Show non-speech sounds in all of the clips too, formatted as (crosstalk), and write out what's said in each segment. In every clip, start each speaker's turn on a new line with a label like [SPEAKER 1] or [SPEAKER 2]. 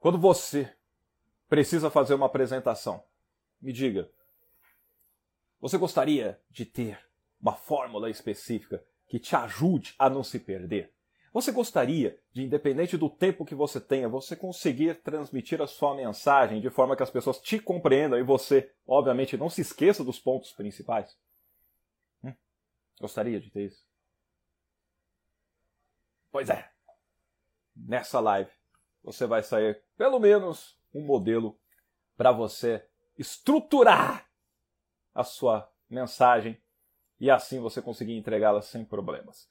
[SPEAKER 1] Quando você precisa fazer uma apresentação, me diga, você gostaria de ter uma fórmula específica que te ajude a não se perder? Você gostaria de, independente do tempo que você tenha, você conseguir transmitir a sua mensagem de forma que as pessoas te compreendam e você, obviamente, não se esqueça dos pontos principais? Hum? Gostaria de ter isso? Pois é. Nessa live você vai sair pelo menos um modelo para você estruturar a sua mensagem e assim você conseguir entregá-la sem problemas.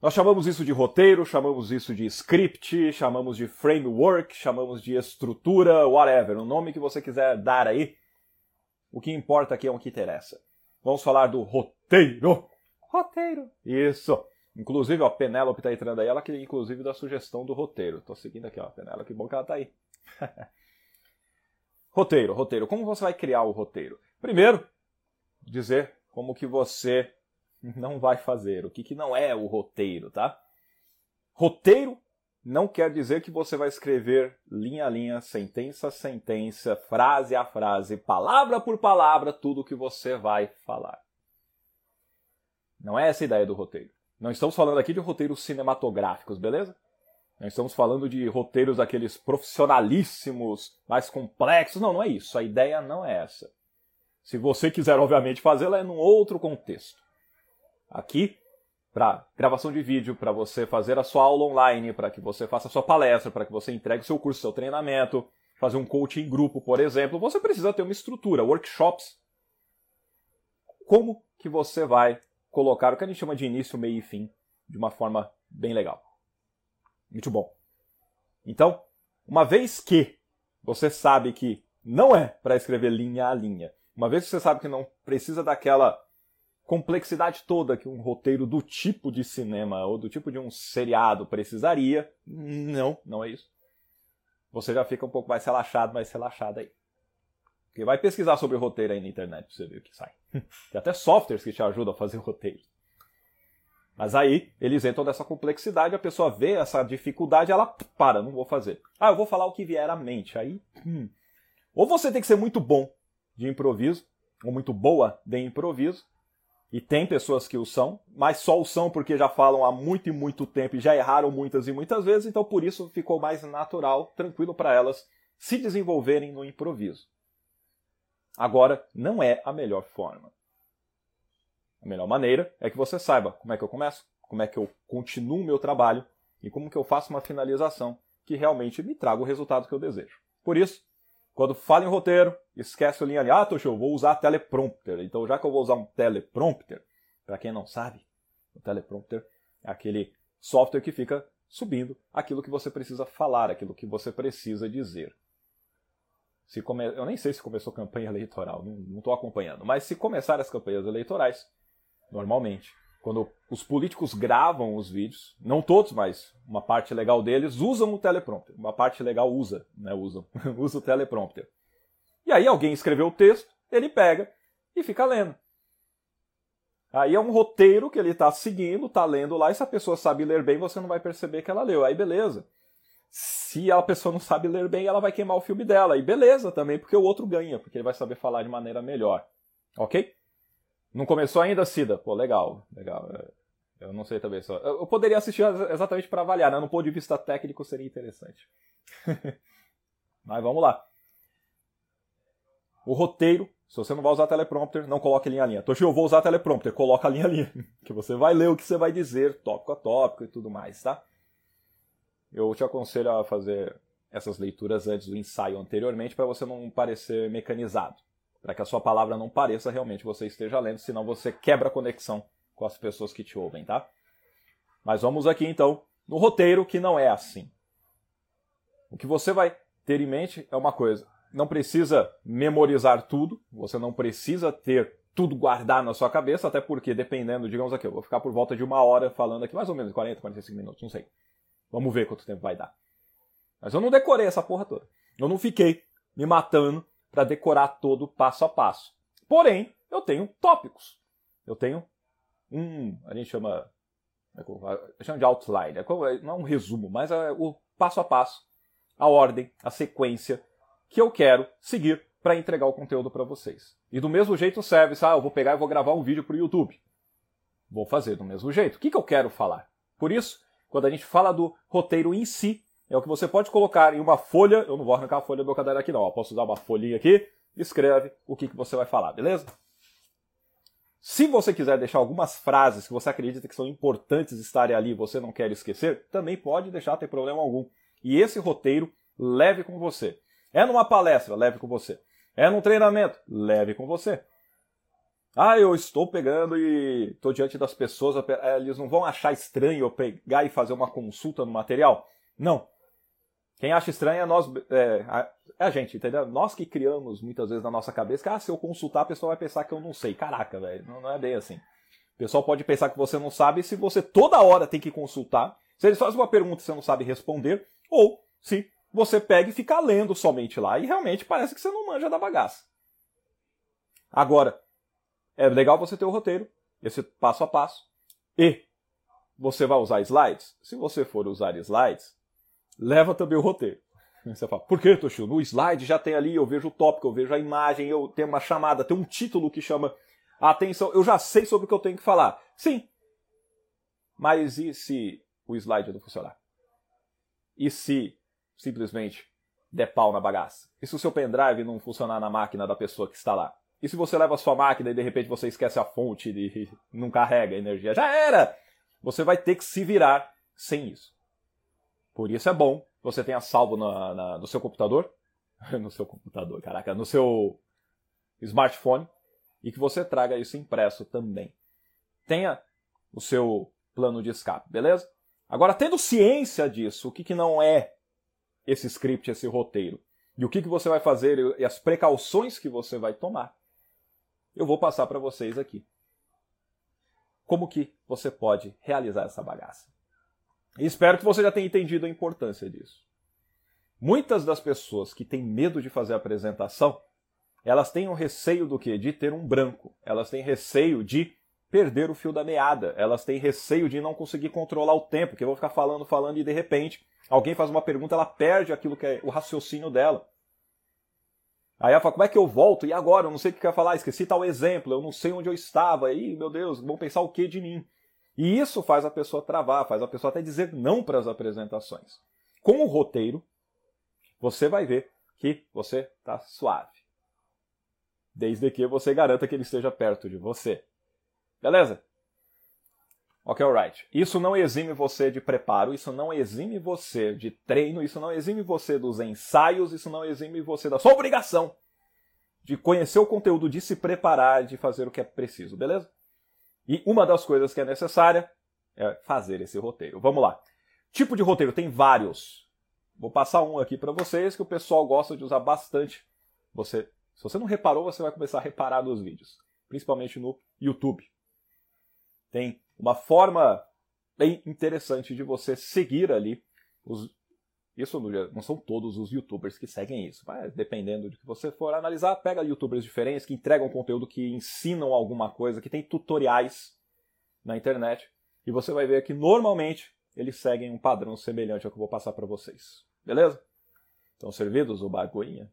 [SPEAKER 1] Nós chamamos isso de roteiro, chamamos isso de script, chamamos de framework, chamamos de estrutura, whatever, o nome que você quiser dar aí. O que importa aqui é o que interessa. Vamos falar do roteiro. Roteiro. Isso. Inclusive, ó, a Penélope tá entrando aí, ela que inclusive dá sugestão do roteiro. Tô seguindo aqui, ó, Penélope, que bom que ela tá aí. (laughs) roteiro, roteiro. Como você vai criar o roteiro? Primeiro, dizer como que você (laughs) não vai fazer, o que, que não é o roteiro, tá? Roteiro não quer dizer que você vai escrever linha a linha, sentença a sentença, frase a frase, palavra por palavra, tudo que você vai falar. Não é essa a ideia do roteiro. Não estamos falando aqui de roteiros cinematográficos, beleza? Não estamos falando de roteiros daqueles profissionalíssimos, mais complexos. Não, não é isso. A ideia não é essa. Se você quiser, obviamente, fazê-la, é num outro contexto. Aqui, para gravação de vídeo, para você fazer a sua aula online, para que você faça a sua palestra, para que você entregue o seu curso, seu treinamento, fazer um coaching em grupo, por exemplo, você precisa ter uma estrutura, workshops. Como que você vai colocar o que a gente chama de início, meio e fim de uma forma bem legal. Muito bom. Então, uma vez que você sabe que não é para escrever linha a linha, uma vez que você sabe que não precisa daquela complexidade toda que um roteiro do tipo de cinema ou do tipo de um seriado precisaria, não, não é isso. Você já fica um pouco mais relaxado, mais relaxado aí. Porque vai pesquisar sobre roteiro aí na internet pra você ver o que sai. (laughs) Tem até softwares que te ajudam a fazer roteiro. Mas aí eles entram nessa complexidade, a pessoa vê essa dificuldade, ela para, não vou fazer. Ah, eu vou falar o que vier à mente. Aí, hum. ou você tem que ser muito bom de improviso, ou muito boa de improviso, e tem pessoas que o são, mas só o são porque já falam há muito e muito tempo e já erraram muitas e muitas vezes, então por isso ficou mais natural, tranquilo para elas se desenvolverem no improviso. Agora, não é a melhor forma. A melhor maneira é que você saiba como é que eu começo, como é que eu continuo o meu trabalho e como que eu faço uma finalização que realmente me traga o resultado que eu desejo. Por isso, quando fala em roteiro, esquece o linha ali, ah, Toshio, eu vou usar teleprompter. Então, já que eu vou usar um teleprompter, para quem não sabe, o teleprompter é aquele software que fica subindo aquilo que você precisa falar, aquilo que você precisa dizer. Se come... Eu nem sei se começou campanha eleitoral, não estou acompanhando. Mas se começar as campanhas eleitorais, normalmente, quando os políticos gravam os vídeos, não todos, mas uma parte legal deles, usam o teleprompter. Uma parte legal usa, né? Usam, (laughs) usa o teleprompter. E aí alguém escreveu o texto, ele pega e fica lendo. Aí é um roteiro que ele está seguindo, está lendo lá, e se a pessoa sabe ler bem, você não vai perceber que ela leu. Aí beleza. Se a pessoa não sabe ler bem, ela vai queimar o filme dela. E beleza também, porque o outro ganha, porque ele vai saber falar de maneira melhor. Ok? Não começou ainda, Cida? Pô, legal, legal. É, eu não sei também só. Eu poderia assistir exatamente para avaliar, né? No ponto de vista técnico seria interessante. (laughs) Mas vamos lá. O roteiro, se você não vai usar teleprompter, não coloque linha a linha. Toshi, eu vou usar teleprompter, coloca linha a linha. (laughs) Que você vai ler o que você vai dizer, tópico a tópico e tudo mais, tá? Eu te aconselho a fazer essas leituras antes do ensaio anteriormente para você não parecer mecanizado, para que a sua palavra não pareça realmente você esteja lendo, senão você quebra a conexão com as pessoas que te ouvem, tá? Mas vamos aqui então no roteiro que não é assim. O que você vai ter em mente é uma coisa, não precisa memorizar tudo, você não precisa ter tudo guardado na sua cabeça, até porque dependendo, digamos aqui, eu vou ficar por volta de uma hora falando aqui, mais ou menos 40, 45 minutos, não sei. Vamos ver quanto tempo vai dar. Mas eu não decorei essa porra toda. Eu não fiquei me matando para decorar todo passo a passo. Porém, eu tenho tópicos. Eu tenho um, a gente chama, chama de outline, é não é um resumo, mas é o passo a passo a ordem, a sequência que eu quero seguir para entregar o conteúdo para vocês. E do mesmo jeito serve, ah, eu vou pegar e vou gravar um vídeo para o YouTube. Vou fazer do mesmo jeito. O que, que eu quero falar? Por isso, quando a gente fala do roteiro em si, é o que você pode colocar em uma folha. Eu não vou arrancar a folha do meu caderno aqui, não. Eu posso usar uma folhinha aqui, escreve o que, que você vai falar, beleza? Se você quiser deixar algumas frases que você acredita que são importantes estarem ali e você não quer esquecer, também pode deixar, tem problema algum. E esse roteiro, leve com você. É numa palestra, leve com você. É num treinamento, leve com você. Ah, eu estou pegando e estou diante das pessoas, eh, eles não vão achar estranho eu pegar e fazer uma consulta no material? Não. Quem acha estranho é nós, é, é a, gente, entendeu? Nós que criamos muitas vezes na nossa cabeça que, ah, se eu consultar, a pessoa vai pensar que eu não sei. Caraca, velho, não, não, é bem assim. O pessoal pode pensar que você não sabe se você toda hora tem que consultar, se eles fazem uma pergunta e você não sabe responder, ou se você pega e fica lendo somente lá e realmente parece que você não manja da bagaça. Agora, é legal você ter o roteiro, esse passo a passo, e você vai usar slides? Se você for usar slides, leva também o roteiro. Você fala, por que, Toshio? No slide já tem ali, eu vejo o tópico, eu vejo a imagem, eu tenho uma chamada, tem um título que chama a atenção, eu já sei sobre o que eu tenho que falar. Sim. Mas e se o slide não funcionar? E se simplesmente der pau na bagaça? E se o seu pendrive não funcionar na máquina da pessoa que está lá? E se você leva a sua máquina e de repente você esquece a fonte e (laughs) não carrega a energia? Já era! Você vai ter que se virar sem isso. Por isso é bom você tenha salvo na, na, no seu computador, (laughs) no seu computador, caraca, no seu smartphone e que você traga isso impresso também. Tenha o seu plano de escape, beleza? Agora, tendo ciência disso, o que, que não é esse script, esse roteiro, e o que, que você vai fazer e as precauções que você vai tomar, eu vou passar para vocês aqui. Como que você pode realizar essa bagaça? E espero que você já tenha entendido a importância disso. Muitas das pessoas que têm medo de fazer a apresentação, elas têm um receio do quê? De ter um branco. Elas têm receio de perder o fio da meada. Elas têm receio de não conseguir controlar o tempo, que eu vou ficar falando, falando e de repente alguém faz uma pergunta, ela perde aquilo que é o raciocínio dela. Aí ela fala, como é que eu volto? E agora? Eu não sei o que quer falar, esqueci tal exemplo, eu não sei onde eu estava. Ih, meu Deus, vão pensar o que de mim? E isso faz a pessoa travar, faz a pessoa até dizer não para as apresentações. Com o roteiro, você vai ver que você está suave. Desde que você garanta que ele esteja perto de você. Beleza? Ok, alright. Isso não exime você de preparo, isso não exime você de treino, isso não exime você dos ensaios, isso não exime você da sua obrigação de conhecer o conteúdo, de se preparar, de fazer o que é preciso, beleza? E uma das coisas que é necessária é fazer esse roteiro. Vamos lá. Tipo de roteiro tem vários. Vou passar um aqui para vocês que o pessoal gosta de usar bastante. Você, se você não reparou, você vai começar a reparar nos vídeos, principalmente no YouTube. Tem uma forma bem interessante de você seguir ali os isso não são todos os youtubers que seguem isso, mas dependendo de que você for analisar, pega youtubers diferentes que entregam conteúdo, que ensinam alguma coisa, que tem tutoriais na internet, e você vai ver que normalmente eles seguem um padrão semelhante ao que eu vou passar para vocês. Beleza? Estão servidos o bagoinha?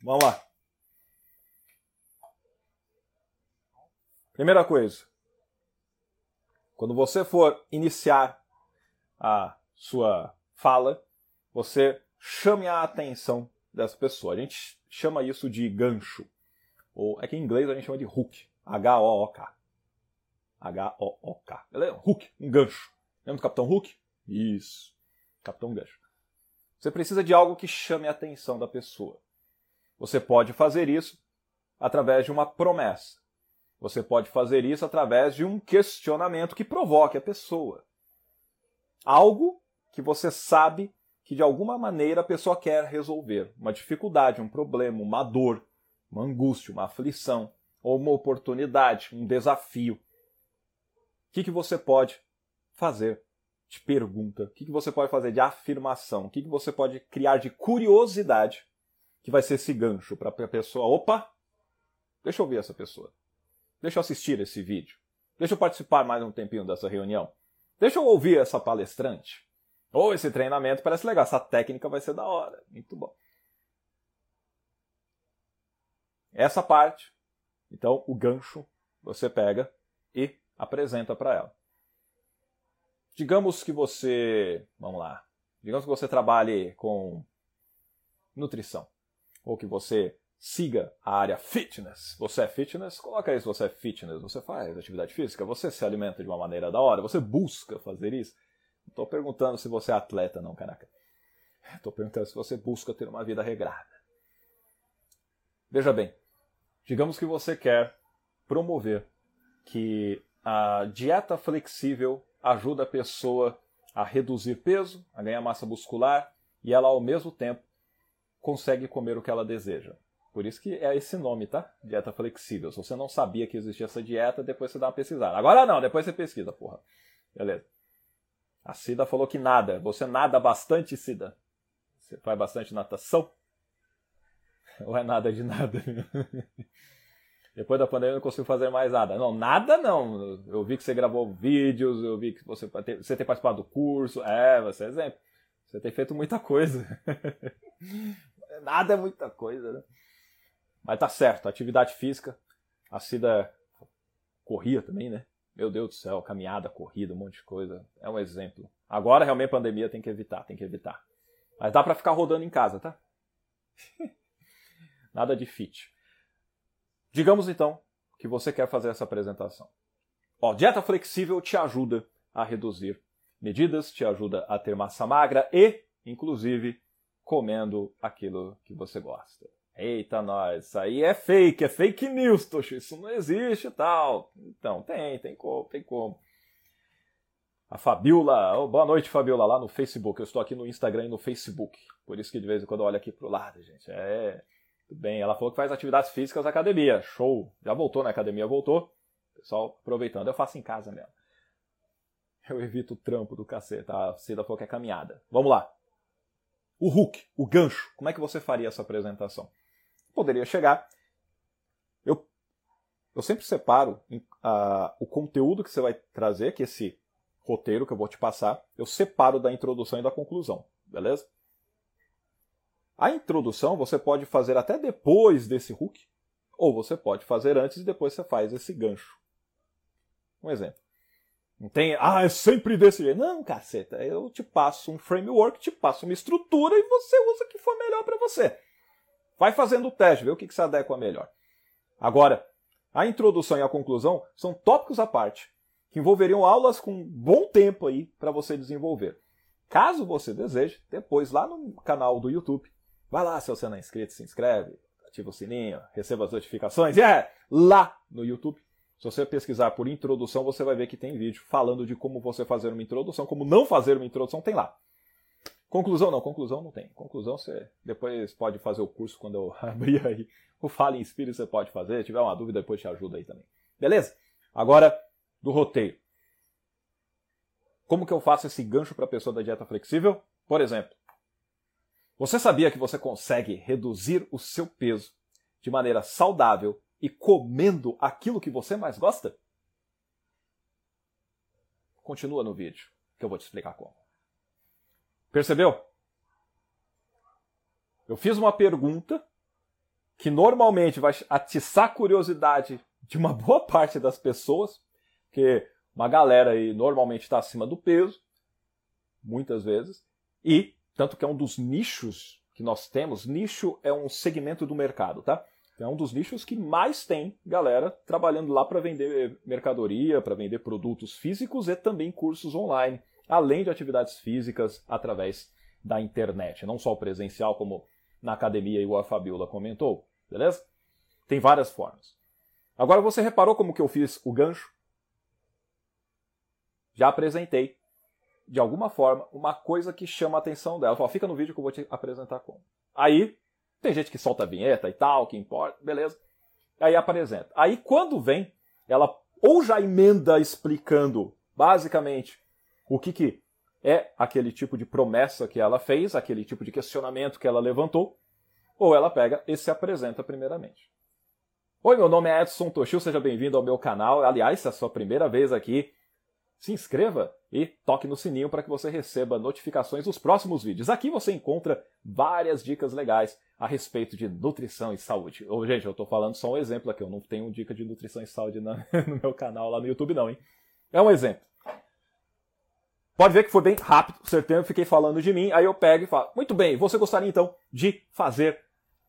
[SPEAKER 1] Vamos lá. Primeira coisa. Quando você for iniciar a sua fala, você chame a atenção dessa pessoa. A gente chama isso de gancho. Ou é que em inglês a gente chama de hook. H-O-O-K. H-O-O-K. Hook, um gancho. Lembra do Capitão Hook? Isso. Capitão Gancho. Você precisa de algo que chame a atenção da pessoa. Você pode fazer isso através de uma promessa. Você pode fazer isso através de um questionamento que provoque a pessoa algo que você sabe que de alguma maneira a pessoa quer resolver. Uma dificuldade, um problema, uma dor, uma angústia, uma aflição, ou uma oportunidade, um desafio. O que, que você pode fazer de pergunta? O que, que você pode fazer de afirmação? O que, que você pode criar de curiosidade que vai ser esse gancho para a pessoa? Opa! Deixa eu ver essa pessoa. Deixa eu assistir esse vídeo. Deixa eu participar mais um tempinho dessa reunião. Deixa eu ouvir essa palestrante. Ou oh, esse treinamento parece legal, essa técnica vai ser da hora. Muito bom. Essa parte, então o gancho você pega e apresenta para ela. Digamos que você, vamos lá, digamos que você trabalhe com nutrição, ou que você siga a área fitness. Você é fitness? Coloca aí se você é fitness. Você faz atividade física? Você se alimenta de uma maneira da hora? Você busca fazer isso? Não estou perguntando se você é atleta, não, caraca. Estou perguntando se você busca ter uma vida regrada. Veja bem, digamos que você quer promover que a dieta flexível ajuda a pessoa a reduzir peso, a ganhar massa muscular e ela ao mesmo tempo consegue comer o que ela deseja. Por isso que é esse nome, tá? Dieta flexível. Se você não sabia que existia essa dieta, depois você dá uma pesquisada. Agora não, depois você pesquisa, porra. Beleza. A Cida falou que nada. Você nada bastante, Cida? Você faz bastante natação? (laughs) Ou é nada de nada? (laughs) Depois da pandemia eu não consigo fazer mais nada. Não, nada não. Eu vi que você gravou vídeos, eu vi que você, você tem participado do curso. É, você é exemplo. Você tem feito muita coisa. (laughs) nada é muita coisa, né? Mas tá certo, atividade física. A Cida corria também, né? Meu Deus do céu, caminhada, corrida, um monte de coisa. É um exemplo. Agora realmente a pandemia tem que evitar, tem que evitar. Mas dá para ficar rodando em casa, tá? (laughs) Nada de fit. Digamos então que você quer fazer essa apresentação. Ó, dieta flexível te ajuda a reduzir medidas, te ajuda a ter massa magra e, inclusive, comendo aquilo que você gosta. Eita, nós, isso aí é fake, é fake news, Tocho, isso não existe e tal. Então, tem, tem como, tem como. A Fabiola, oh, boa noite, Fabiola, lá no Facebook. Eu estou aqui no Instagram e no Facebook. Por isso que de vez em quando eu olho aqui pro lado, gente. É, tudo bem. Ela falou que faz atividades físicas na academia. Show. Já voltou na academia, voltou. Pessoal, aproveitando. Eu faço em casa mesmo. Eu evito o trampo do cacete. A Cida falou que é caminhada. Vamos lá. O hook, o gancho. Como é que você faria essa apresentação? Poderia chegar. Eu, eu sempre separo uh, o conteúdo que você vai trazer, que esse roteiro que eu vou te passar, eu separo da introdução e da conclusão, beleza? A introdução você pode fazer até depois desse hook, ou você pode fazer antes e depois você faz esse gancho. Um exemplo. Não tem, ah, é sempre desse jeito. Não, caceta, eu te passo um framework, te passo uma estrutura e você usa o que for melhor para você. Vai fazendo o teste, vê o que, que se adequa melhor. Agora, a introdução e a conclusão são tópicos à parte, que envolveriam aulas com bom tempo aí para você desenvolver. Caso você deseje, depois lá no canal do YouTube, vai lá se você não é inscrito, se inscreve, ativa o sininho, receba as notificações. E é lá no YouTube. Se você pesquisar por introdução, você vai ver que tem vídeo falando de como você fazer uma introdução, como não fazer uma introdução, tem lá. Conclusão não, conclusão não tem. Conclusão você depois pode fazer o curso quando eu (laughs) abrir aí. O Fale em Espírito você pode fazer. Se tiver uma dúvida, depois te ajuda aí também. Beleza? Agora, do roteiro. Como que eu faço esse gancho para a pessoa da dieta flexível? Por exemplo, você sabia que você consegue reduzir o seu peso de maneira saudável e comendo aquilo que você mais gosta? Continua no vídeo, que eu vou te explicar como. Percebeu? Eu fiz uma pergunta que normalmente vai atiçar a curiosidade de uma boa parte das pessoas, porque uma galera aí normalmente está acima do peso, muitas vezes, e tanto que é um dos nichos que nós temos, nicho é um segmento do mercado, tá? É um dos nichos que mais tem galera trabalhando lá para vender mercadoria, para vender produtos físicos e também cursos online além de atividades físicas através da internet, não só o presencial, como na academia, igual a Fabiola comentou, beleza? Tem várias formas. Agora você reparou como que eu fiz o gancho? Já apresentei, de alguma forma, uma coisa que chama a atenção dela. Fala, fica no vídeo que eu vou te apresentar como. Aí, tem gente que solta a vinheta e tal, que importa, beleza. Aí apresenta. Aí quando vem, ela ou já emenda explicando, basicamente, o que, que é aquele tipo de promessa que ela fez, aquele tipo de questionamento que ela levantou, ou ela pega e se apresenta primeiramente. Oi, meu nome é Edson Toshio, seja bem-vindo ao meu canal. Aliás, se é a sua primeira vez aqui, se inscreva e toque no sininho para que você receba notificações dos próximos vídeos. Aqui você encontra várias dicas legais a respeito de nutrição e saúde. Ô, gente, eu estou falando só um exemplo aqui, eu não tenho dica de nutrição e saúde na, (laughs) no meu canal lá no YouTube não, hein? É um exemplo. Pode ver que foi bem rápido, certeza, fiquei falando de mim, aí eu pego e falo, muito bem, você gostaria então de fazer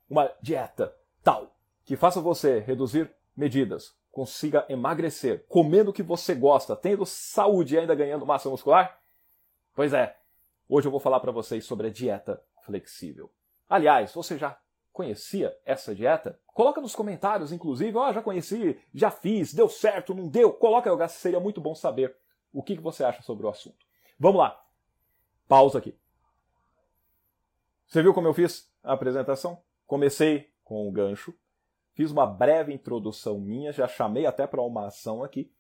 [SPEAKER 1] uma dieta tal, que faça você reduzir medidas, consiga emagrecer, comendo o que você gosta, tendo saúde e ainda ganhando massa muscular? Pois é, hoje eu vou falar para vocês sobre a dieta flexível. Aliás, você já conhecia essa dieta? Coloca nos comentários, inclusive, ó, oh, já conheci, já fiz, deu certo, não deu? Coloca, seria muito bom saber o que você acha sobre o assunto. Vamos lá. Pausa aqui. Você viu como eu fiz a apresentação? Comecei com o gancho, fiz uma breve introdução minha, já chamei até para uma ação aqui,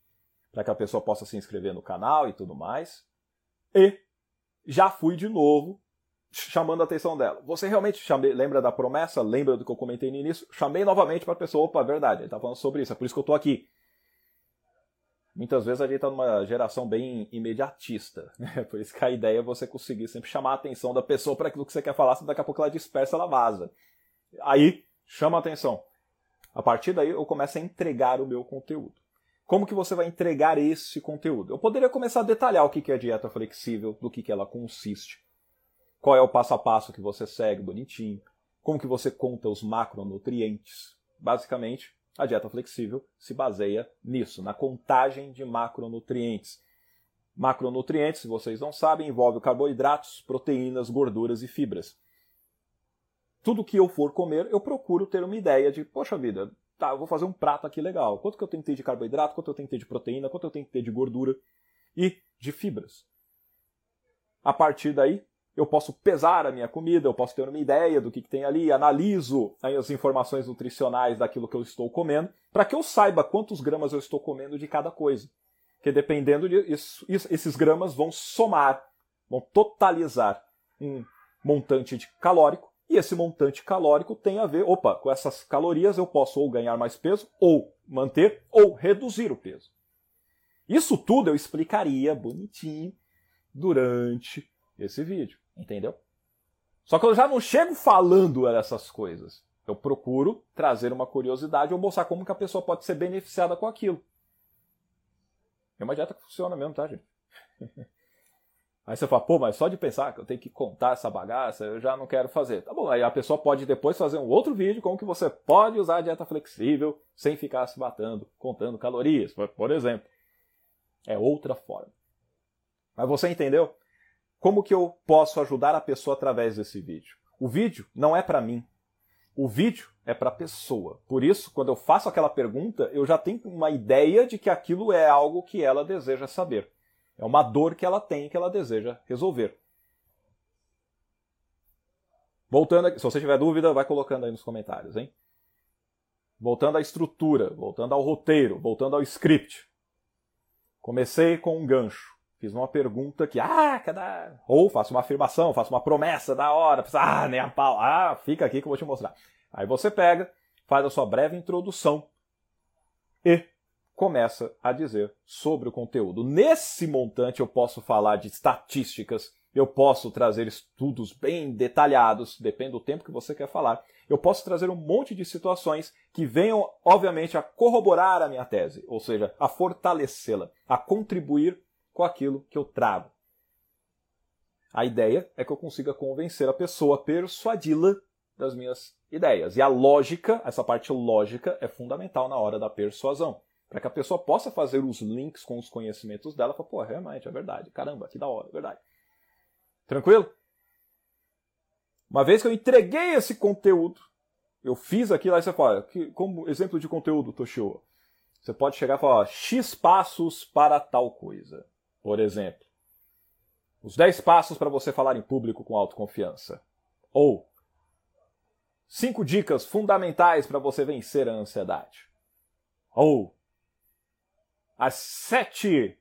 [SPEAKER 1] para que a pessoa possa se inscrever no canal e tudo mais. E já fui de novo chamando a atenção dela. Você realmente chamei, lembra da promessa? Lembra do que eu comentei no início? Chamei novamente para a pessoa, opa, verdade, ele está falando sobre isso, é por isso que eu estou aqui. Muitas vezes a gente está numa geração bem imediatista, (laughs) né? por isso que a ideia é você conseguir sempre chamar a atenção da pessoa para aquilo que você quer falar, senão daqui a pouco ela dispersa, ela vaza. Aí, chama a atenção. A partir daí eu começo a entregar o meu conteúdo. Como que você vai entregar esse conteúdo? Eu poderia começar a detalhar o que é dieta flexível, do que ela consiste, qual é o passo a passo que você segue bonitinho, como que você conta os macronutrientes. Basicamente, a dieta flexível se baseia nisso, na contagem de macronutrientes. Macronutrientes, se vocês não sabem, envolve carboidratos, proteínas, gorduras e fibras. Tudo que eu for comer, eu procuro ter uma ideia de, poxa vida, tá, eu vou fazer um prato aqui legal. Quanto que eu tenho que ter de carboidrato, quanto eu tenho que ter de proteína, quanto eu tenho que ter de gordura e de fibras. A partir daí, eu posso pesar a minha comida, eu posso ter uma ideia do que, que tem ali, analiso as informações nutricionais daquilo que eu estou comendo, para que eu saiba quantos gramas eu estou comendo de cada coisa. Porque dependendo disso, esses gramas vão somar, vão totalizar um montante de calórico, e esse montante calórico tem a ver, opa, com essas calorias eu posso ou ganhar mais peso, ou manter, ou reduzir o peso. Isso tudo eu explicaria bonitinho durante esse vídeo, entendeu? Só que eu já não chego falando essas coisas. Eu procuro trazer uma curiosidade ou mostrar como que a pessoa pode ser beneficiada com aquilo. É uma dieta que funciona mesmo, tá, gente? (laughs) Aí você fala, pô, mas só de pensar que eu tenho que contar essa bagaça, eu já não quero fazer. Tá bom, aí a pessoa pode depois fazer um outro vídeo como que você pode usar a dieta flexível sem ficar se batendo, contando calorias, por exemplo. É outra forma. Mas você entendeu? Como que eu posso ajudar a pessoa através desse vídeo? O vídeo não é para mim. O vídeo é para a pessoa. Por isso, quando eu faço aquela pergunta, eu já tenho uma ideia de que aquilo é algo que ela deseja saber. É uma dor que ela tem que ela deseja resolver. Voltando aqui, se você tiver dúvida, vai colocando aí nos comentários, hein? Voltando à estrutura, voltando ao roteiro, voltando ao script. Comecei com um gancho. Fiz uma pergunta que, ah, cada. Ou faço uma afirmação, faço uma promessa da hora. Ah, nem a pau. Ah, fica aqui que eu vou te mostrar. Aí você pega, faz a sua breve introdução e começa a dizer sobre o conteúdo. Nesse montante eu posso falar de estatísticas, eu posso trazer estudos bem detalhados, depende do tempo que você quer falar. Eu posso trazer um monte de situações que venham, obviamente, a corroborar a minha tese, ou seja, a fortalecê-la, a contribuir com aquilo que eu trago. A ideia é que eu consiga convencer a pessoa, persuadi-la das minhas ideias. E a lógica, essa parte lógica, é fundamental na hora da persuasão. Para que a pessoa possa fazer os links com os conhecimentos dela falar, pô, realmente, é verdade. Caramba, que da hora, é verdade. Tranquilo? Uma vez que eu entreguei esse conteúdo, eu fiz aquilo, aí você fala, que, como exemplo de conteúdo, Toshio, você pode chegar e falar, X passos para tal coisa. Por exemplo, os 10 passos para você falar em público com autoconfiança. Ou 5 dicas fundamentais para você vencer a ansiedade. Ou as 7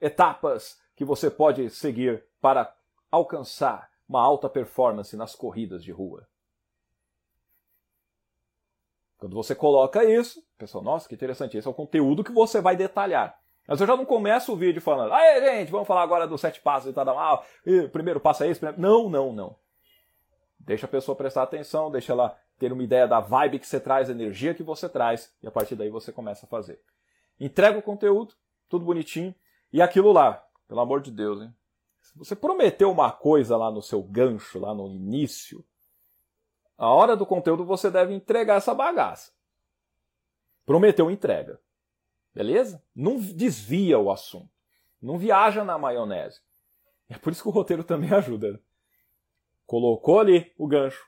[SPEAKER 1] etapas que você pode seguir para alcançar uma alta performance nas corridas de rua. Quando você coloca isso, pessoal, nossa, que interessante, esse é o conteúdo que você vai detalhar. Mas eu já não começo o vídeo falando, aí gente, vamos falar agora dos sete passos e tal, mal. E, primeiro passo é esse. Primeiro... Não, não, não. Deixa a pessoa prestar atenção, deixa ela ter uma ideia da vibe que você traz, a energia que você traz, e a partir daí você começa a fazer. Entrega o conteúdo, tudo bonitinho, e aquilo lá, pelo amor de Deus, hein? Se você prometeu uma coisa lá no seu gancho, lá no início, a hora do conteúdo você deve entregar essa bagaça. Prometeu entrega. Beleza? Não desvia o assunto. Não viaja na maionese. É por isso que o roteiro também ajuda. Né? Colocou ali o gancho,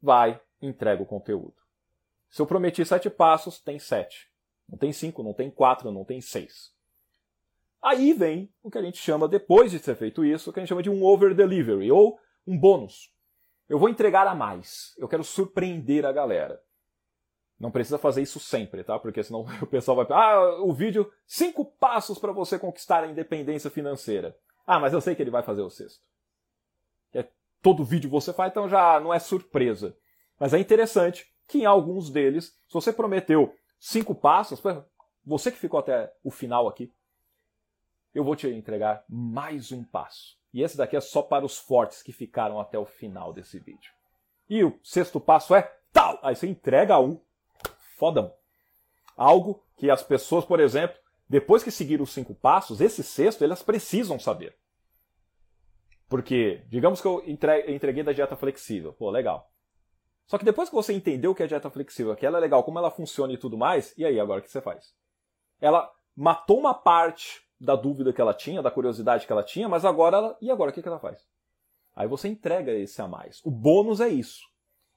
[SPEAKER 1] vai, entrega o conteúdo. Se eu prometi sete passos, tem sete. Não tem cinco, não tem quatro, não tem seis. Aí vem o que a gente chama, depois de ter feito isso, o que a gente chama de um over delivery, ou um bônus. Eu vou entregar a mais. Eu quero surpreender a galera. Não precisa fazer isso sempre, tá? Porque senão (laughs) o pessoal vai. Ah, o vídeo, cinco passos para você conquistar a independência financeira. Ah, mas eu sei que ele vai fazer o sexto. É, todo vídeo você faz, então já não é surpresa. Mas é interessante que em alguns deles, se você prometeu cinco passos, você que ficou até o final aqui, eu vou te entregar mais um passo. E esse daqui é só para os fortes que ficaram até o final desse vídeo. E o sexto passo é tal. Aí você entrega um fodão. Algo que as pessoas, por exemplo, depois que seguiram os cinco passos, esse sexto elas precisam saber. Porque, digamos que eu entreguei da dieta flexível. Pô, legal. Só que depois que você entendeu o que é dieta flexível, que ela é legal, como ela funciona e tudo mais, e aí, agora o que você faz? Ela matou uma parte da dúvida que ela tinha, da curiosidade que ela tinha, mas agora ela. E agora o que ela faz? Aí você entrega esse a mais. O bônus é isso.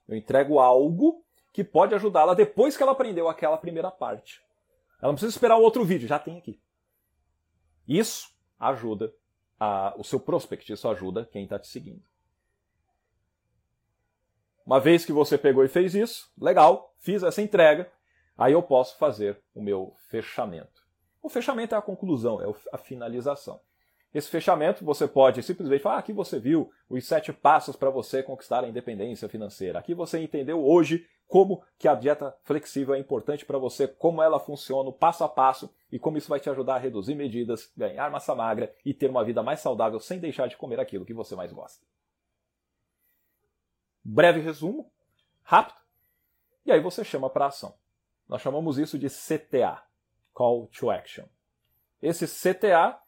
[SPEAKER 1] Eu entrego algo que pode ajudá-la depois que ela aprendeu aquela primeira parte. Ela não precisa esperar o outro vídeo, já tem aqui. Isso ajuda a, o seu prospect, isso ajuda quem está te seguindo. Uma vez que você pegou e fez isso, legal, fiz essa entrega, aí eu posso fazer o meu fechamento. O fechamento é a conclusão, é a finalização. Esse fechamento você pode simplesmente falar: ah, aqui você viu os sete passos para você conquistar a independência financeira. Aqui você entendeu hoje como que a dieta flexível é importante para você, como ela funciona passo a passo e como isso vai te ajudar a reduzir medidas, ganhar massa magra e ter uma vida mais saudável sem deixar de comer aquilo que você mais gosta. Breve resumo, rápido, e aí você chama para ação. Nós chamamos isso de CTA, Call to Action. Esse CTA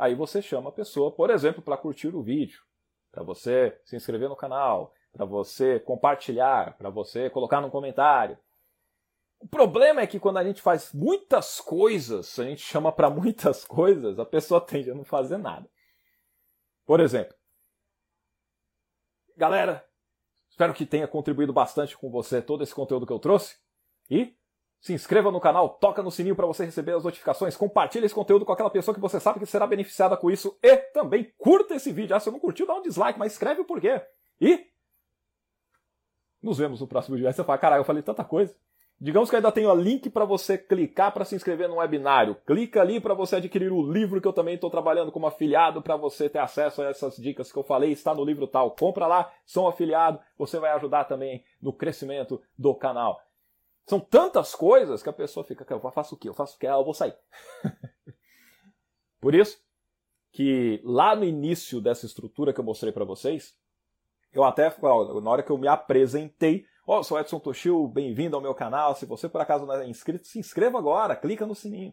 [SPEAKER 1] Aí você chama a pessoa, por exemplo, para curtir o vídeo, para você se inscrever no canal, para você compartilhar, para você colocar no comentário. O problema é que quando a gente faz muitas coisas, a gente chama para muitas coisas, a pessoa tende a não fazer nada. Por exemplo, galera, espero que tenha contribuído bastante com você todo esse conteúdo que eu trouxe. E se inscreva no canal, toca no sininho para você receber as notificações, compartilhe esse conteúdo com aquela pessoa que você sabe que será beneficiada com isso e também curta esse vídeo. Ah, se não curtiu, dá um dislike, mas escreve o porquê. E nos vemos no próximo vídeo. Aí você fala, caralho, eu falei tanta coisa. Digamos que ainda tenho o link para você clicar para se inscrever no webinário. Clica ali para você adquirir o livro que eu também estou trabalhando como afiliado para você ter acesso a essas dicas que eu falei. Está no livro tal. Compra lá, sou um afiliado. Você vai ajudar também no crescimento do canal. São tantas coisas que a pessoa fica, eu faço o quê? Eu faço o quê? Ah, eu vou sair. (laughs) Por isso que lá no início dessa estrutura que eu mostrei para vocês, eu até, na hora que eu me apresentei, ó, oh, sou Edson Toshio, bem-vindo ao meu canal. Se você por acaso não é inscrito, se inscreva agora, clica no sininho.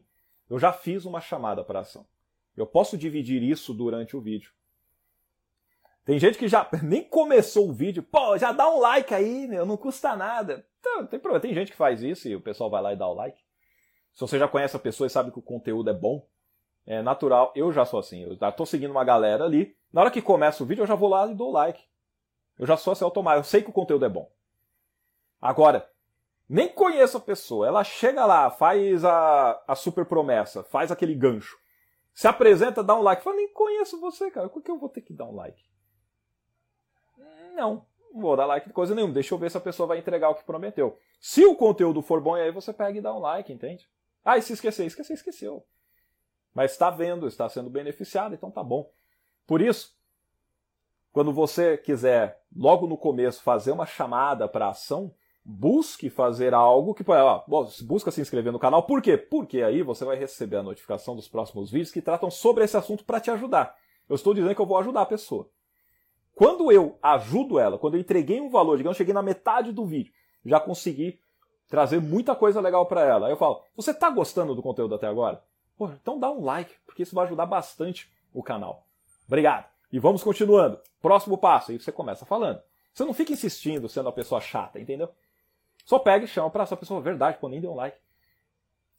[SPEAKER 1] Eu já fiz uma chamada para ação. Eu posso dividir isso durante o vídeo. Tem gente que já (laughs) nem começou o vídeo, pô, já dá um like aí, meu, não custa nada. Então, tem problema. Tem gente que faz isso e o pessoal vai lá e dá o like. Se você já conhece a pessoa e sabe que o conteúdo é bom, é natural. Eu já sou assim. Eu já tô seguindo uma galera ali. Na hora que começa o vídeo, eu já vou lá e dou like. Eu já sou assim automático. Eu sei que o conteúdo é bom. Agora, nem conheço a pessoa. Ela chega lá, faz a, a super promessa, faz aquele gancho. Se apresenta, dá um like. Fala, nem conheço você, cara. Por que eu vou ter que dar um like? Não não vou dar like de coisa nenhuma. Deixa eu ver se a pessoa vai entregar o que prometeu. Se o conteúdo for bom, aí você pega e dá um like, entende? Ah, e se esquecer, esquecer, esqueceu. Mas está vendo, está sendo beneficiado, então tá bom. Por isso, quando você quiser, logo no começo, fazer uma chamada para ação, busque fazer algo que ó, busca se inscrever no canal. Por quê? Porque aí você vai receber a notificação dos próximos vídeos que tratam sobre esse assunto para te ajudar. Eu estou dizendo que eu vou ajudar a pessoa. Quando eu ajudo ela, quando eu entreguei um valor, digamos, cheguei na metade do vídeo, já consegui trazer muita coisa legal para ela. Aí eu falo: "Você está gostando do conteúdo até agora? Pô, então dá um like, porque isso vai ajudar bastante o canal. Obrigado. E vamos continuando. Próximo passo, aí você começa falando. Você não fica insistindo sendo a pessoa chata, entendeu? Só pega e chama pra essa pessoa, verdade, pô, nem deu um like.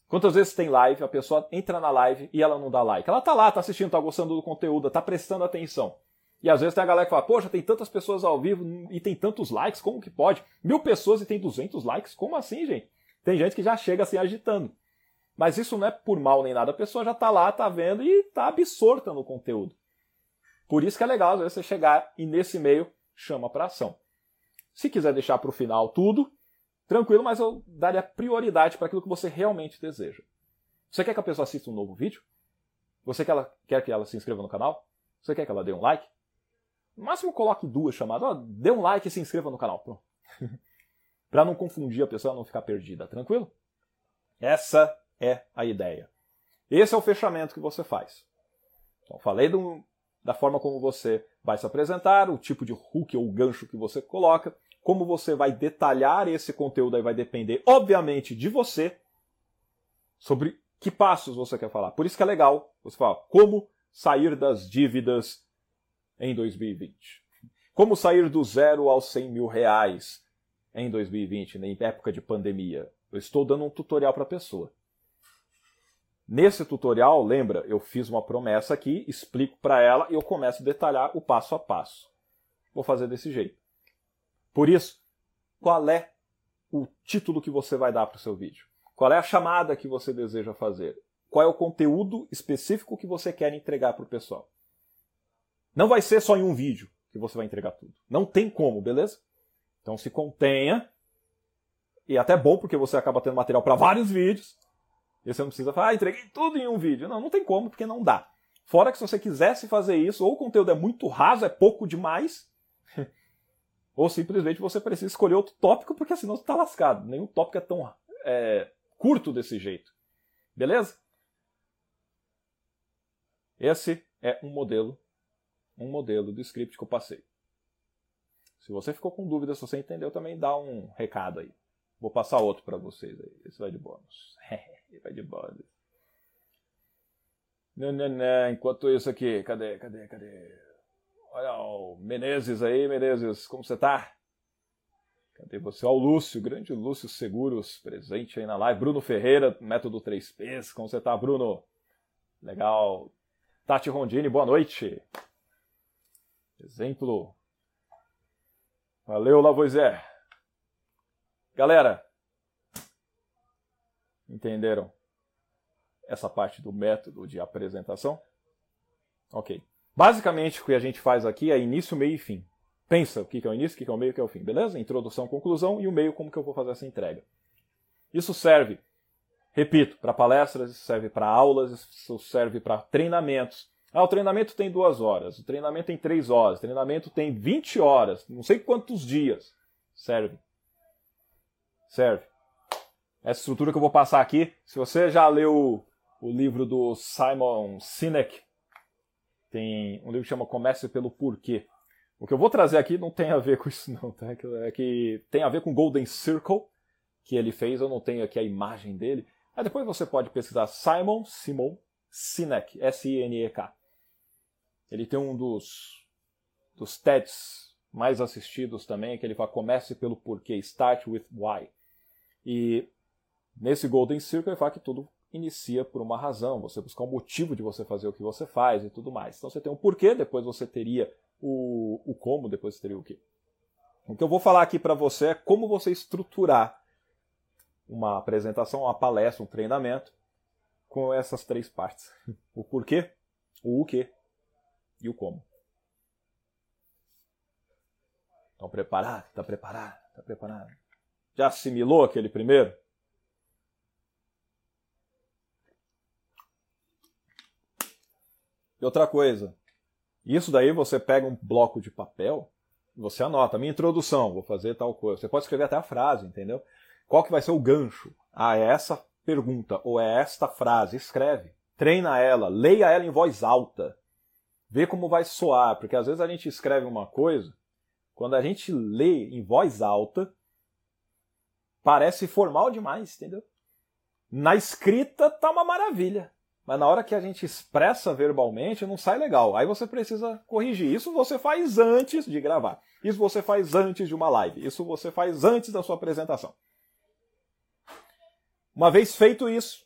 [SPEAKER 1] Quantas vezes tem live, a pessoa entra na live e ela não dá like? Ela tá lá, tá assistindo, tá gostando do conteúdo, tá prestando atenção. E às vezes tem a galera que fala, poxa, tem tantas pessoas ao vivo e tem tantos likes, como que pode? Mil pessoas e tem 200 likes? Como assim, gente? Tem gente que já chega assim agitando. Mas isso não é por mal nem nada, a pessoa já tá lá, tá vendo e tá absorta no conteúdo. Por isso que é legal, às vezes, você chegar e nesse meio chama para ação. Se quiser deixar para o final tudo, tranquilo, mas eu daria prioridade para aquilo que você realmente deseja. Você quer que a pessoa assista um novo vídeo? Você quer, ela, quer que ela se inscreva no canal? Você quer que ela dê um like? No máximo coloque duas chamadas. Dê um like e se inscreva no canal. Pronto. (laughs) para não confundir a pessoa, não ficar perdida, tranquilo? Essa é a ideia. Esse é o fechamento que você faz. Então, falei do, da forma como você vai se apresentar, o tipo de hook ou gancho que você coloca, como você vai detalhar esse conteúdo aí vai depender, obviamente, de você, sobre que passos você quer falar. Por isso que é legal você falar como sair das dívidas em 2020. Como sair do zero aos 100 mil reais em 2020, em época de pandemia. Eu estou dando um tutorial para a pessoa. Nesse tutorial, lembra, eu fiz uma promessa aqui, explico para ela e eu começo a detalhar o passo a passo. Vou fazer desse jeito. Por isso, qual é o título que você vai dar para o seu vídeo? Qual é a chamada que você deseja fazer? Qual é o conteúdo específico que você quer entregar para o pessoal? Não vai ser só em um vídeo que você vai entregar tudo. Não tem como, beleza? Então se contenha. E é até bom porque você acaba tendo material para vários vídeos. E você não precisa falar, ah, entreguei tudo em um vídeo. Não, não tem como, porque não dá. Fora que se você quisesse fazer isso, ou o conteúdo é muito raso, é pouco demais, (laughs) ou simplesmente você precisa escolher outro tópico, porque senão você está lascado. Nenhum tópico é tão é, curto desse jeito. Beleza? Esse é um modelo, um modelo do script que eu passei. Se você ficou com dúvida, se você entendeu, também dá um recado aí. Vou passar outro para vocês aí. Esse vai de bônus. (laughs) vai de bônus. Não, não, não. Enquanto isso aqui, cadê, cadê, cadê? Olha o Menezes aí, Menezes, como você tá? Cadê você? Olha o Lúcio, grande Lúcio Seguros, presente aí na live. Bruno Ferreira, método 3Ps, como você tá, Bruno? Legal. Tati Rondini, boa noite. Exemplo. Valeu, Lavoisier. Galera, entenderam essa parte do método de apresentação? Ok. Basicamente, o que a gente faz aqui é início, meio e fim. Pensa o que é o início, o que é o meio, o que é o fim, beleza? Introdução, conclusão e o meio, como que eu vou fazer essa entrega. Isso serve, repito, para palestras, isso serve para aulas, isso serve para treinamentos. Ah, o treinamento tem duas horas, o treinamento tem três horas, o treinamento tem 20 horas, não sei quantos dias. Serve serve. Essa estrutura que eu vou passar aqui, se você já leu o livro do Simon Sinek, tem um livro que chama Comece pelo Porquê. O que eu vou trazer aqui não tem a ver (laughs) com isso não, tá? É que tem a ver com Golden Circle, que ele fez, eu não tenho aqui a imagem dele. Aí depois você pode pesquisar Simon Simon Sinek, S-I-N-E-K. Ele tem um dos, dos TEDs mais assistidos também, que ele fala Comece pelo Porquê, Start with Why. E nesse Golden Circle ele fala que tudo inicia por uma razão, você buscar um motivo de você fazer o que você faz e tudo mais. Então você tem um porquê, depois você teria o, o como, depois você teria o quê. O que eu vou falar aqui para você é como você estruturar uma apresentação, uma palestra, um treinamento com essas três partes: o porquê, o o quê e o como. Estão preparados? Está preparado? Está preparado? Já assimilou aquele primeiro? E outra coisa, isso daí você pega um bloco de papel você anota, minha introdução, vou fazer tal coisa. Você pode escrever até a frase, entendeu? Qual que vai ser o gancho? Ah, é essa pergunta ou é esta frase? Escreve. Treina ela, leia ela em voz alta. Vê como vai soar, porque às vezes a gente escreve uma coisa, quando a gente lê em voz alta, parece formal demais, entendeu? Na escrita tá uma maravilha mas na hora que a gente expressa verbalmente não sai legal. Aí você precisa corrigir. Isso você faz antes de gravar. Isso você faz antes de uma live. Isso você faz antes da sua apresentação. Uma vez feito isso,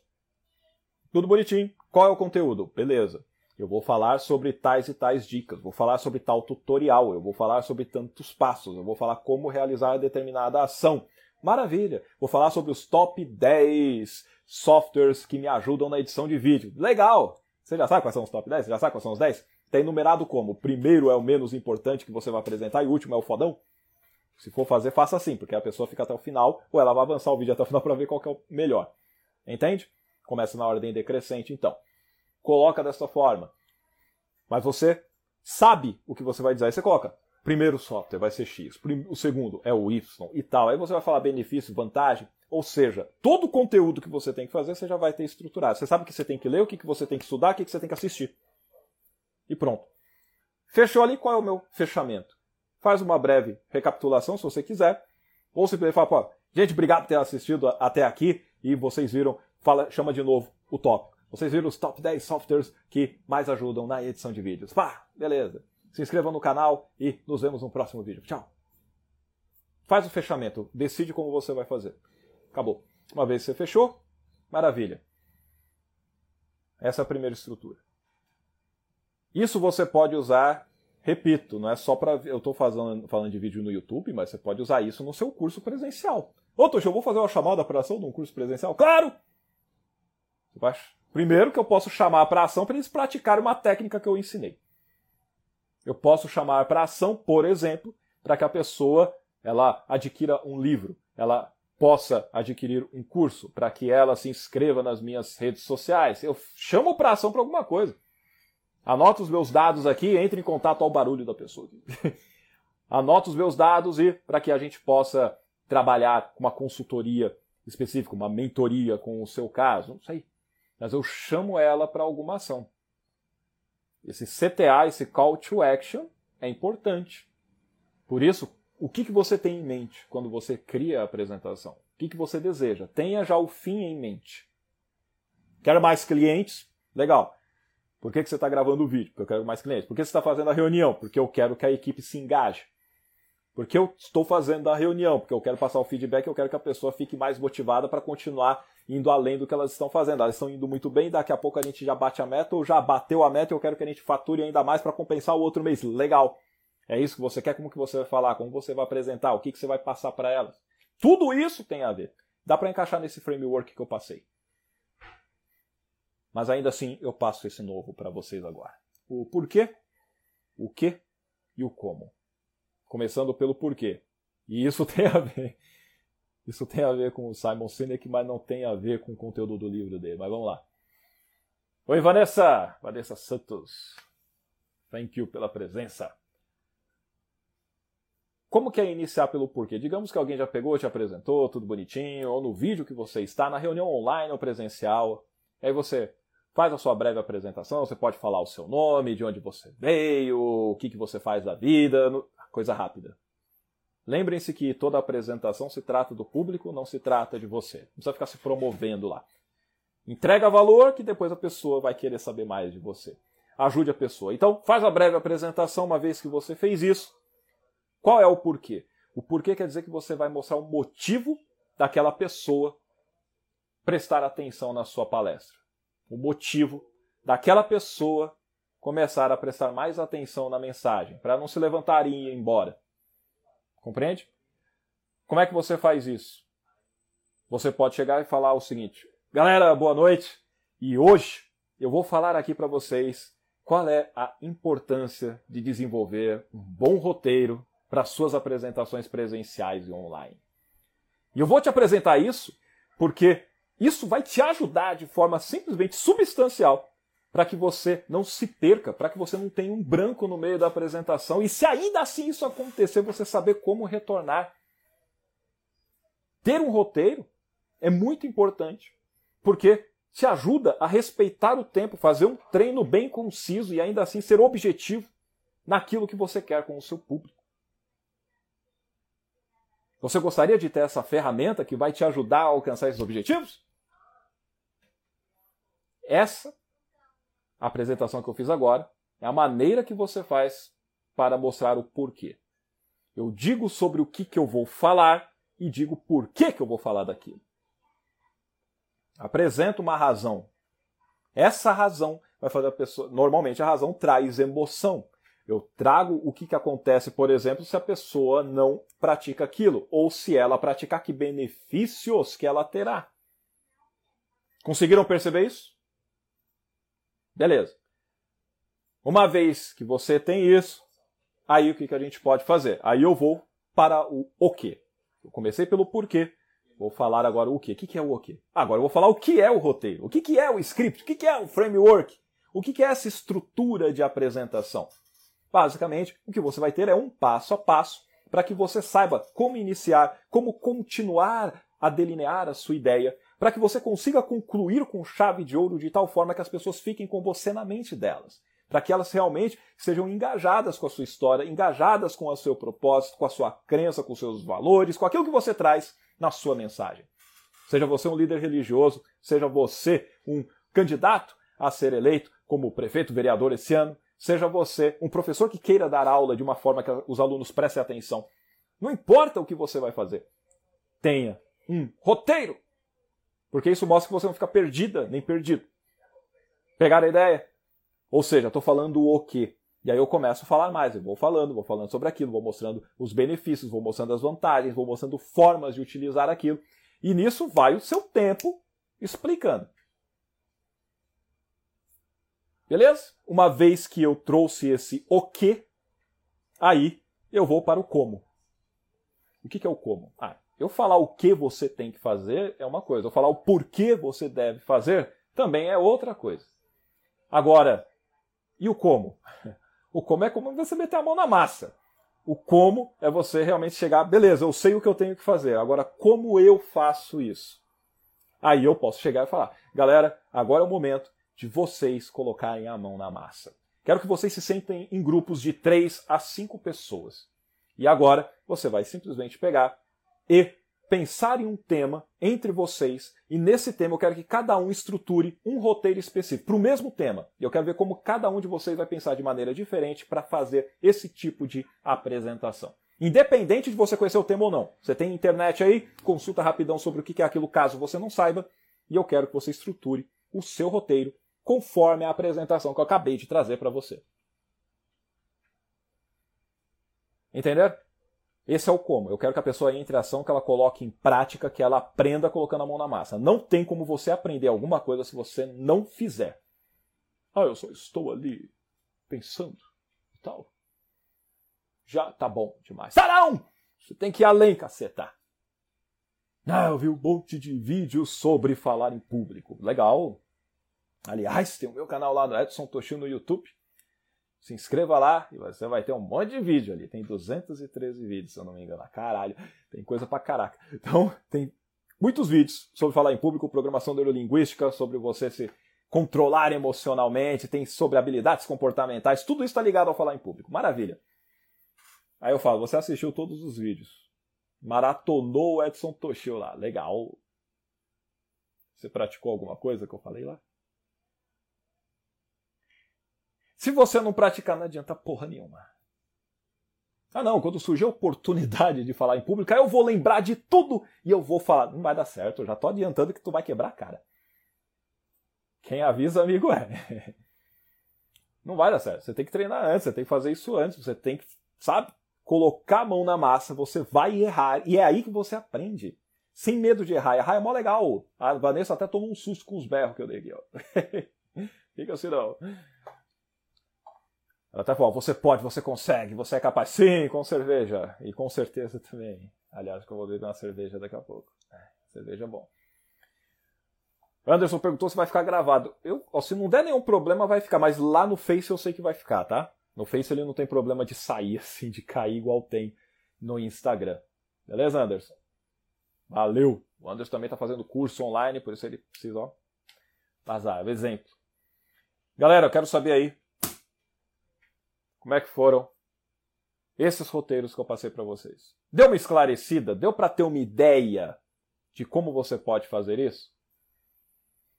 [SPEAKER 1] tudo bonitinho. Qual é o conteúdo? Beleza. Eu vou falar sobre tais e tais dicas, vou falar sobre tal tutorial, eu vou falar sobre tantos passos, eu vou falar como realizar determinada ação. Maravilha! Vou falar sobre os top 10 softwares que me ajudam na edição de vídeo. Legal! Você já sabe quais são os top 10? Você já sabe quais são os 10? Tem numerado como? O primeiro é o menos importante que você vai apresentar e o último é o fodão? Se for fazer, faça assim, porque a pessoa fica até o final, ou ela vai avançar o vídeo até o final para ver qual é o melhor. Entende? Começa na ordem decrescente, então. Coloca dessa forma. Mas você sabe o que você vai dizer. Aí você coloca, primeiro software vai ser X, o segundo é o Y e tal. Aí você vai falar benefício, vantagem. Ou seja, todo o conteúdo que você tem que fazer, você já vai ter estruturado. Você sabe o que você tem que ler, o que você tem que estudar, o que você tem que assistir. E pronto. Fechou ali, qual é o meu fechamento? Faz uma breve recapitulação, se você quiser. Ou simplesmente fala, pô, gente, obrigado por ter assistido até aqui. E vocês viram, fala, chama de novo o tópico. Vocês viram os top 10 softwares que mais ajudam na edição de vídeos. Pá, beleza. Se inscrevam no canal e nos vemos no próximo vídeo. Tchau. Faz o fechamento, decide como você vai fazer. Acabou. Uma vez que você fechou, maravilha. Essa é a primeira estrutura. Isso você pode usar, repito, não é só para. Eu estou falando de vídeo no YouTube, mas você pode usar isso no seu curso presencial. Ô, eu vou fazer uma chamada para ação num curso presencial? Claro! Primeiro que eu posso chamar para ação para eles praticarem uma técnica que eu ensinei. Eu posso chamar para ação, por exemplo, para que a pessoa ela adquira um livro, ela possa adquirir um curso, para que ela se inscreva nas minhas redes sociais. Eu chamo para ação para alguma coisa. Anota os meus dados aqui, entre em contato ao barulho da pessoa. (laughs) Anota os meus dados e para que a gente possa trabalhar com uma consultoria específica, uma mentoria com o seu caso, não sei. Mas eu chamo ela para alguma ação. Esse CTA, esse Call to Action, é importante. Por isso, o que, que você tem em mente quando você cria a apresentação? O que, que você deseja? Tenha já o fim em mente. Quero mais clientes? Legal. Por que, que você está gravando o vídeo? Porque eu quero mais clientes. Por que você está fazendo a reunião? Porque eu quero que a equipe se engaje. Porque eu estou fazendo a reunião? Porque eu quero passar o feedback, eu quero que a pessoa fique mais motivada para continuar indo além do que elas estão fazendo. Elas estão indo muito bem, daqui a pouco a gente já bate a meta ou já bateu a meta e eu quero que a gente fature ainda mais para compensar o outro mês. Legal. É isso que você quer? Como que você vai falar? Como você vai apresentar? O que, que você vai passar para elas? Tudo isso tem a ver. Dá para encaixar nesse framework que eu passei. Mas ainda assim, eu passo esse novo para vocês agora. O porquê, o que e o como. Começando pelo porquê. E isso (laughs) tem a ver. Isso tem a ver com o Simon Sinek, mas não tem a ver com o conteúdo do livro dele. Mas vamos lá. Oi, Vanessa! Vanessa Santos. Thank you pela presença. Como que é iniciar pelo porquê? Digamos que alguém já pegou, te apresentou, tudo bonitinho, ou no vídeo que você está, na reunião online ou presencial. Aí você faz a sua breve apresentação, você pode falar o seu nome, de onde você veio, o que, que você faz da vida, coisa rápida. Lembrem-se que toda apresentação se trata do público, não se trata de você. Não precisa ficar se promovendo lá. Entrega valor que depois a pessoa vai querer saber mais de você. Ajude a pessoa. Então, faz a breve apresentação uma vez que você fez isso qual é o porquê? O porquê quer dizer que você vai mostrar o motivo daquela pessoa prestar atenção na sua palestra. O motivo daquela pessoa começar a prestar mais atenção na mensagem, para não se levantar e ir embora. Compreende? Como é que você faz isso? Você pode chegar e falar o seguinte: Galera, boa noite. E hoje eu vou falar aqui para vocês qual é a importância de desenvolver um bom roteiro para suas apresentações presenciais e online. E eu vou te apresentar isso porque isso vai te ajudar de forma simplesmente substancial para que você não se perca, para que você não tenha um branco no meio da apresentação e se ainda assim isso acontecer, você saber como retornar. Ter um roteiro é muito importante, porque te ajuda a respeitar o tempo, fazer um treino bem conciso e ainda assim ser objetivo naquilo que você quer com o seu público. Você gostaria de ter essa ferramenta que vai te ajudar a alcançar esses objetivos? Essa apresentação que eu fiz agora é a maneira que você faz para mostrar o porquê. Eu digo sobre o que, que eu vou falar e digo por que, que eu vou falar daquilo. Apresento uma razão. Essa razão vai fazer a pessoa. Normalmente a razão traz emoção. Eu trago o que, que acontece, por exemplo, se a pessoa não pratica aquilo, ou se ela praticar, que benefícios que ela terá. Conseguiram perceber isso? Beleza. Uma vez que você tem isso, aí o que, que a gente pode fazer? Aí eu vou para o o quê. Eu comecei pelo porquê. Vou falar agora o quê? O que é o o quê? Agora eu vou falar o que é o roteiro. O que é o script? O que é o framework? O que é essa estrutura de apresentação? Basicamente, o que você vai ter é um passo a passo para que você saiba como iniciar, como continuar a delinear a sua ideia, para que você consiga concluir com chave de ouro de tal forma que as pessoas fiquem com você na mente delas, para que elas realmente sejam engajadas com a sua história, engajadas com o seu propósito, com a sua crença, com os seus valores, com aquilo que você traz na sua mensagem. Seja você um líder religioso, seja você um candidato a ser eleito como prefeito, vereador esse ano, seja você um professor que queira dar aula de uma forma que os alunos prestem atenção. Não importa o que você vai fazer, tenha um roteiro, porque isso mostra que você não fica perdida nem perdido. Pegar a ideia? Ou seja, estou falando o quê? E aí eu começo a falar mais, eu vou falando, vou falando sobre aquilo, vou mostrando os benefícios, vou mostrando as vantagens, vou mostrando formas de utilizar aquilo. E nisso vai o seu tempo explicando. Beleza? Uma vez que eu trouxe esse o que, aí eu vou para o como. O que, que é o como? Ah, eu falar o que você tem que fazer é uma coisa, eu falar o porquê você deve fazer também é outra coisa. Agora, e o como? (laughs) O como é como você meter a mão na massa. O como é você realmente chegar, beleza, eu sei o que eu tenho que fazer, agora como eu faço isso? Aí eu posso chegar e falar, galera, agora é o momento de vocês colocarem a mão na massa. Quero que vocês se sentem em grupos de 3 a 5 pessoas. E agora você vai simplesmente pegar e pensar em um tema entre vocês, e nesse tema eu quero que cada um estruture um roteiro específico para o mesmo tema. E eu quero ver como cada um de vocês vai pensar de maneira diferente para fazer esse tipo de apresentação. Independente de você conhecer o tema ou não. Você tem internet aí, consulta rapidão sobre o que é aquilo caso você não saiba, e eu quero que você estruture o seu roteiro conforme a apresentação que eu acabei de trazer para você. Entender? Esse é o como. Eu quero que a pessoa entre em ação, que ela coloque em prática, que ela aprenda colocando a mão na massa. Não tem como você aprender alguma coisa se você não fizer. Ah, eu só estou ali pensando e tal. Já tá bom demais. Sarão! Você tem que ir além, caceta. Ah, eu vi um monte de vídeos sobre falar em público. Legal. Aliás, tem o meu canal lá no Edson Toshio no YouTube. Se inscreva lá e você vai ter um monte de vídeo ali. Tem 213 vídeos, se eu não me engano. Caralho, tem coisa pra caraca. Então, tem muitos vídeos sobre falar em público, programação neurolinguística, sobre você se controlar emocionalmente, tem sobre habilidades comportamentais, tudo isso está ligado ao falar em público. Maravilha. Aí eu falo, você assistiu todos os vídeos. Maratonou o Edson Toshio lá. Legal. Você praticou alguma coisa que eu falei lá? Se você não praticar, não adianta porra nenhuma. Ah, não, quando surgir a oportunidade de falar em público, aí eu vou lembrar de tudo e eu vou falar. Não vai dar certo, eu já tô adiantando que tu vai quebrar a cara. Quem avisa, amigo, é. (laughs) Não vai dar certo. Você tem que treinar antes, você tem que fazer isso antes, você tem que, sabe, colocar a mão na massa, você vai errar. E é aí que você aprende. Sem medo de errar. Errar é mó legal. A Vanessa até tomou um susto com os berros que eu dei aqui, ó. (laughs) Fica assim, não. Ela até falou, você pode, você consegue, você é capaz. Sim, com cerveja. E com certeza também. Aliás, que eu vou beber uma cerveja daqui a pouco. É, cerveja é bom. Anderson perguntou se vai ficar gravado. Eu, se não der nenhum problema, vai ficar, mas lá no Face eu sei que vai ficar, tá? No Face ele não tem problema de sair (laughs) assim, de cair igual tem no Instagram. Beleza, Anderson? Valeu! O Anderson também está fazendo curso online, por isso ele precisa, ó, vazar. Exemplo. Galera, eu quero saber aí como é que foram esses roteiros que eu passei para vocês. Deu uma esclarecida? Deu para ter uma ideia de como você pode fazer isso?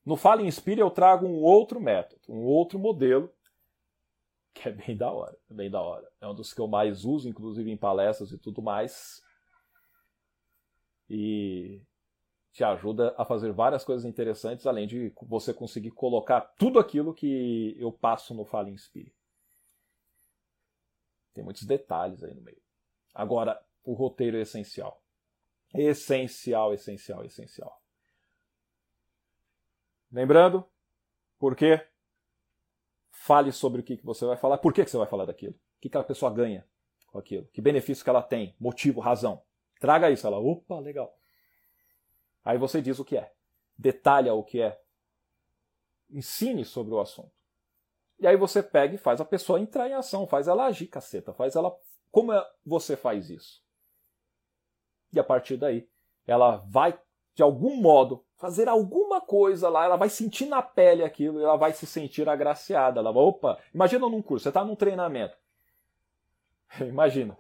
[SPEAKER 1] No Fala Inspire eu trago um outro método, um outro modelo que é bem da hora, é bem da hora. É um dos que eu mais uso, inclusive em palestras e tudo mais. E te ajuda a fazer várias coisas interessantes, além de você conseguir colocar tudo aquilo que eu passo no Fala Inspire. Tem muitos detalhes aí no meio. Agora, o roteiro é essencial. Essencial, essencial, essencial. Lembrando, por quê? Fale sobre o que você vai falar, por que você vai falar daquilo, o que a pessoa ganha com aquilo, que benefício que ela tem, motivo, razão. Traga isso, ela, opa, legal. Aí você diz o que é, detalha o que é, ensine sobre o assunto. E aí você pega e faz a pessoa entrar em ação, faz ela agir, caceta, faz ela. Como é, você faz isso? E a partir daí, ela vai, de algum modo, fazer alguma coisa lá, ela vai sentir na pele aquilo, ela vai se sentir agraciada. Ela vai, opa, imagina num curso, você está num treinamento. (laughs) imagina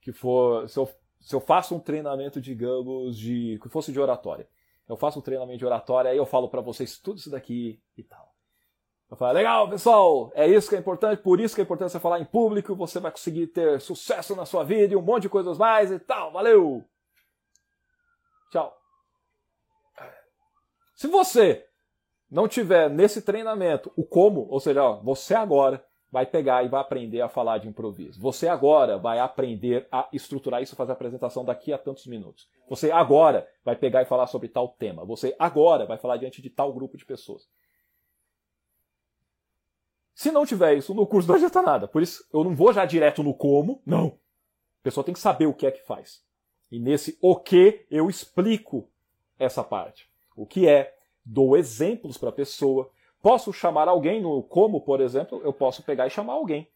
[SPEAKER 1] que for, se eu, se eu faço um treinamento, digamos, de que fosse de oratória. Eu faço um treinamento de oratória, aí eu falo para vocês tudo isso daqui e tal. Eu legal, pessoal, é isso que é importante, por isso que é importante você falar em público, você vai conseguir ter sucesso na sua vida e um monte de coisas mais e tal. Valeu! Tchau. Se você não tiver nesse treinamento o como, ou seja, ó, você agora vai pegar e vai aprender a falar de improviso. Você agora vai aprender a estruturar isso, fazer a apresentação daqui a tantos minutos. Você agora vai pegar e falar sobre tal tema. Você agora vai falar diante de tal grupo de pessoas. Se não tiver isso no curso, não adianta nada. Por isso, eu não vou já direto no como, não. A pessoa tem que saber o que é que faz. E nesse o que eu explico essa parte. O que é, dou exemplos para a pessoa. Posso chamar alguém no como, por exemplo, eu posso pegar e chamar alguém.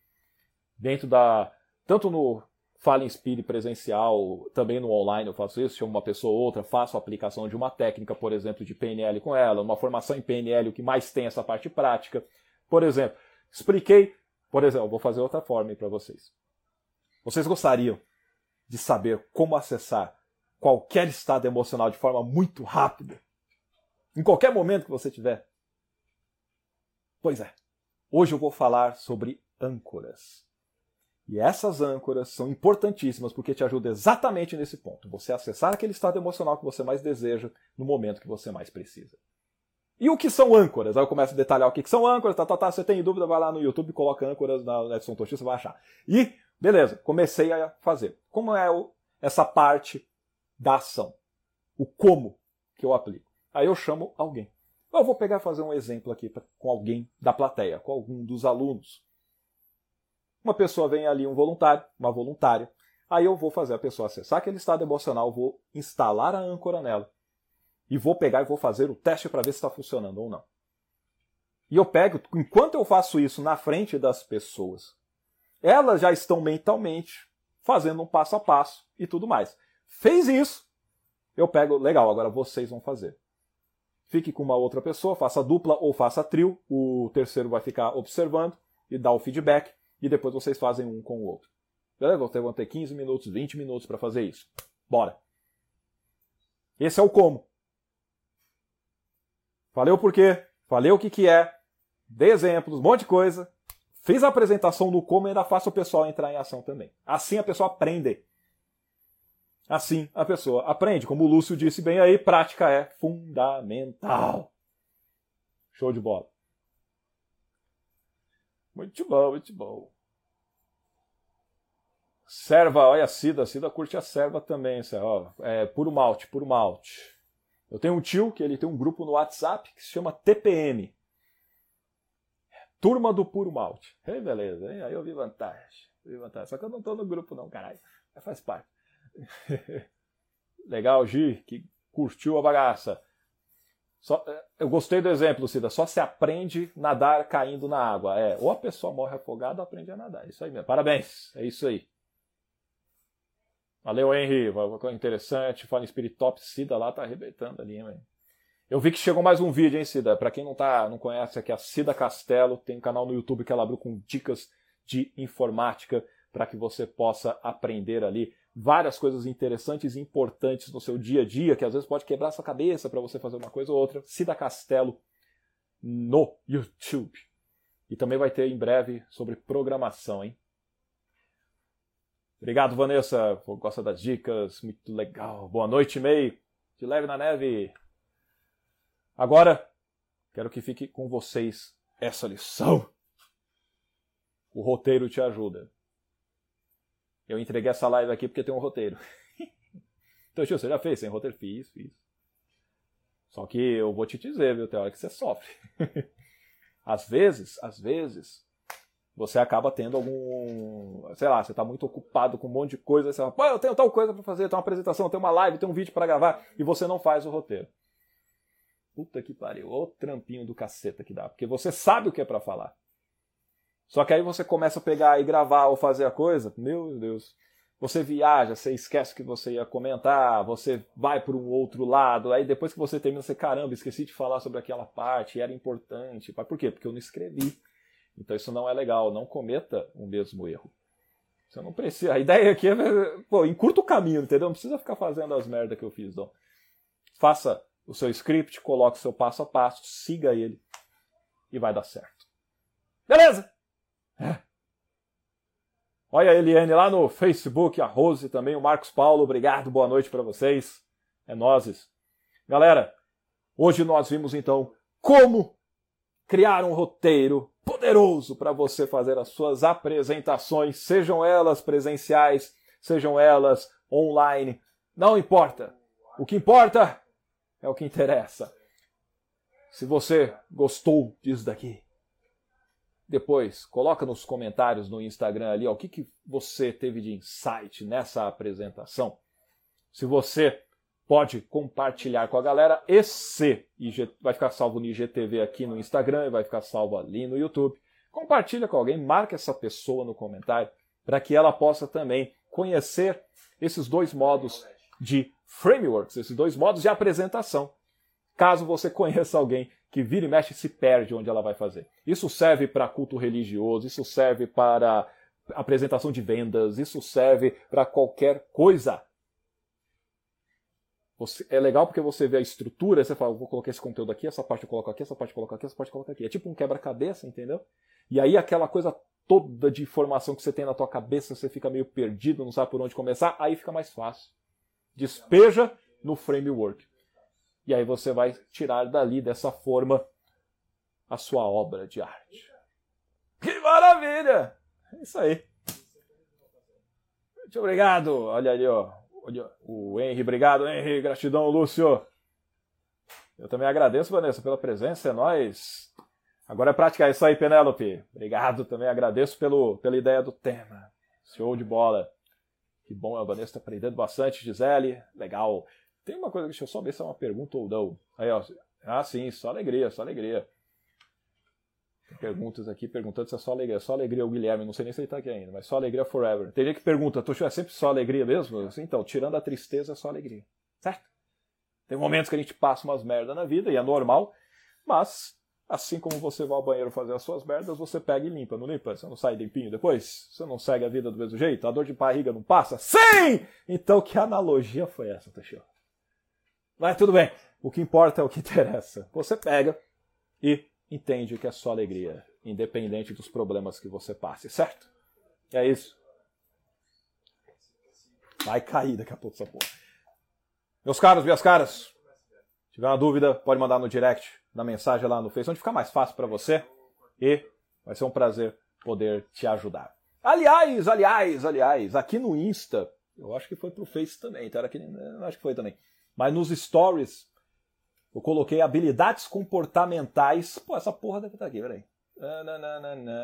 [SPEAKER 1] Dentro da. Tanto no Fala Inspire presencial, também no online eu faço isso, chamo uma pessoa ou outra, faço a aplicação de uma técnica, por exemplo, de PNL com ela, uma formação em PNL, o que mais tem essa parte prática. Por exemplo, Expliquei, por exemplo, vou fazer outra forma para vocês. Vocês gostariam de saber como acessar qualquer estado emocional de forma muito rápida? Em qualquer momento que você tiver? Pois é. Hoje eu vou falar sobre âncoras. E essas âncoras são importantíssimas porque te ajudam exatamente nesse ponto. Você acessar aquele estado emocional que você mais deseja no momento que você mais precisa. E o que são âncoras? Aí eu começo a detalhar o que, são âncoras, tá, tá, tá. Você tem dúvida, vai lá no YouTube, coloca âncoras na Edson Toshi, você vai achar. E, beleza, comecei a fazer. Como é o, essa parte da ação? O como que eu aplico? Aí eu chamo alguém. Eu vou pegar e fazer um exemplo aqui pra, com alguém da plateia, com algum dos alunos. Uma pessoa vem ali, um voluntário, uma voluntária. Aí eu vou fazer a pessoa acessar aquele estado emocional, vou instalar a âncora nela e vou pegar e vou fazer o teste para ver se está funcionando ou não. E eu pego, enquanto eu faço isso na frente das pessoas, elas já estão mentalmente fazendo um passo a passo e tudo mais. Fez isso, eu pego, legal, agora vocês vão fazer. Fique com uma outra pessoa, faça dupla ou faça trio, o terceiro vai ficar observando e dá o feedback, e depois vocês fazem um com o outro. Beleza? Vocês vão ter 15 minutos, 20 minutos para fazer isso. Bora! Esse é o como. Falei o porquê, falei o que, que é, dei exemplos, um monte de coisa. Fiz a apresentação do como e ainda faço o pessoal entrar em ação também. Assim a pessoa aprende. Assim a pessoa aprende. Como o Lúcio disse bem aí, prática é fundamental. Show de bola. Muito bom, muito bom. Serva, olha a Cida, a Cida curte a serva também, ó, é puro malte, puro malte. Eu tenho um tio que ele tem um grupo no WhatsApp que se chama TPM. Turma do Puro Malte. Ei, beleza, hein? aí eu vi vantagem. vi vantagem. Só que eu não estou no grupo não, caralho. Mas faz parte. (laughs) Legal, Gi, que curtiu a bagaça. Só, é, eu gostei do exemplo, Cida. Só se aprende nadar caindo na água. É, ou a pessoa morre afogada ou aprende a nadar. Isso aí mesmo. Parabéns. É isso aí. Valeu, Henry. Interessante. Fala em Spirit Top. Cida lá tá arrebentando ali, Eu vi que chegou mais um vídeo, hein, Cida? Pra quem não, tá, não conhece aqui, a Cida Castelo tem um canal no YouTube que ela abriu com dicas de informática para que você possa aprender ali várias coisas interessantes e importantes no seu dia a dia, que às vezes pode quebrar sua cabeça para você fazer uma coisa ou outra. Cida Castelo no YouTube. E também vai ter em breve sobre programação, hein? Obrigado, Vanessa. Gosta das dicas. Muito legal. Boa noite, May. Te leve na neve. Agora, quero que fique com vocês essa lição. O roteiro te ajuda. Eu entreguei essa live aqui porque tem um roteiro. (laughs) então, tio, você já fez sem roteiro? Fiz, fiz. Só que eu vou te dizer, viu, tem hora que você sofre. (laughs) às vezes, às vezes, você acaba tendo algum. Sei lá, você está muito ocupado com um monte de coisa, você fala, pô, eu tenho tal coisa para fazer, tem uma apresentação, tem uma live, tem um vídeo para gravar, e você não faz o roteiro. Puta que pariu, o trampinho do caceta que dá, porque você sabe o que é para falar. Só que aí você começa a pegar e gravar ou fazer a coisa, meu Deus. Você viaja, você esquece que você ia comentar, você vai para um outro lado, aí depois que você termina, você, caramba, esqueci de falar sobre aquela parte, era importante. Por quê? Porque eu não escrevi. Então isso não é legal, não cometa o mesmo erro. Você não precisa. A ideia aqui é, pô, encurta o caminho, entendeu? Não precisa ficar fazendo as merdas que eu fiz, não. Faça o seu script, coloque o seu passo a passo, siga ele e vai dar certo. Beleza? É. Olha a Eliane lá no Facebook, a Rose também, o Marcos Paulo, obrigado, boa noite para vocês. É nozes. Galera, hoje nós vimos então como criar um roteiro poderoso para você fazer as suas apresentações, sejam elas presenciais, sejam elas online, não importa. O que importa é o que interessa. Se você gostou disso daqui, depois coloca nos comentários no Instagram ali ó, o que, que você teve de insight nessa apresentação. Se você pode compartilhar com a galera. Esse vai ficar salvo no IGTV aqui no Instagram e vai ficar salvo ali no YouTube. Compartilha com alguém, marca essa pessoa no comentário para que ela possa também conhecer esses dois modos de frameworks, esses dois modos de apresentação. Caso você (laughs) conheça alguém que vira e mexe e se perde onde ela vai fazer. Isso serve para culto religioso, isso serve para apresentação de vendas, isso serve para qualquer coisa. Você, é legal porque você vê a estrutura, você fala, vou colocar esse conteúdo aqui, essa parte eu coloco aqui, essa parte eu coloco aqui, essa parte eu coloco aqui. É tipo um quebra-cabeça, entendeu? E aí aquela coisa toda de informação que você tem na tua cabeça, você fica meio perdido, não sabe por onde começar, aí fica mais fácil. Despeja no framework. E aí você vai tirar dali, dessa forma, a sua obra de arte. Que maravilha! É isso aí. Muito obrigado. Olha ali, ó. O Henry, obrigado, Henry. Gratidão, Lúcio. Eu também agradeço, Vanessa, pela presença. É nóis. Agora é praticar isso aí, Penélope. Obrigado, também agradeço pelo, pela ideia do tema. Show de bola. Que bom, a Vanessa está aprendendo bastante, Gisele. Legal. Tem uma coisa, deixa eu só ver se é uma pergunta ou não. Aí, ó. Ah, sim, só alegria, só alegria. Perguntas aqui perguntando se é só alegria. Só alegria o Guilherme, não sei nem se ele tá aqui ainda, mas só alegria forever. Gente que pergunta, tu é sempre só alegria mesmo? Então, tirando a tristeza, é só alegria. Certo? Tem momentos que a gente passa umas merdas na vida, e é normal, mas assim como você vai ao banheiro fazer as suas merdas, você pega e limpa, não limpa? Você não sai limpinho depois? Você não segue a vida do mesmo jeito? A dor de barriga não passa? Sim! Então, que analogia foi essa, Teixeira? Mas tudo bem. O que importa é o que interessa. Você pega e entende que é só alegria, independente dos problemas que você passe, certo? É isso. Vai cair daqui a pouco essa porra. Meus caros, minhas caras, se tiver uma dúvida, pode mandar no direct, na mensagem lá no Facebook, onde ficar mais fácil para você. E vai ser um prazer poder te ajudar. Aliás, aliás, aliás, aqui no Insta, eu acho que foi pro Face também, tá? Aqui, acho que foi também. Mas nos stories, eu coloquei habilidades comportamentais. Pô, essa porra deve estar aqui, peraí.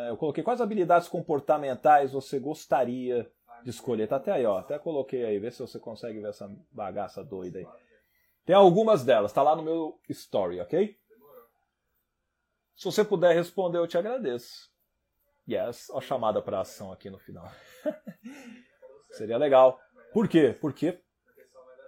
[SPEAKER 1] Eu coloquei quais habilidades comportamentais você gostaria de escolher. Tá até aí, ó. Até coloquei aí. Vê se você consegue ver essa bagaça doida aí. Tem algumas delas, tá lá no meu story, ok? Se você puder responder, eu te agradeço. Yes, a chamada para ação aqui no final. (laughs) Seria legal. Por quê? Porque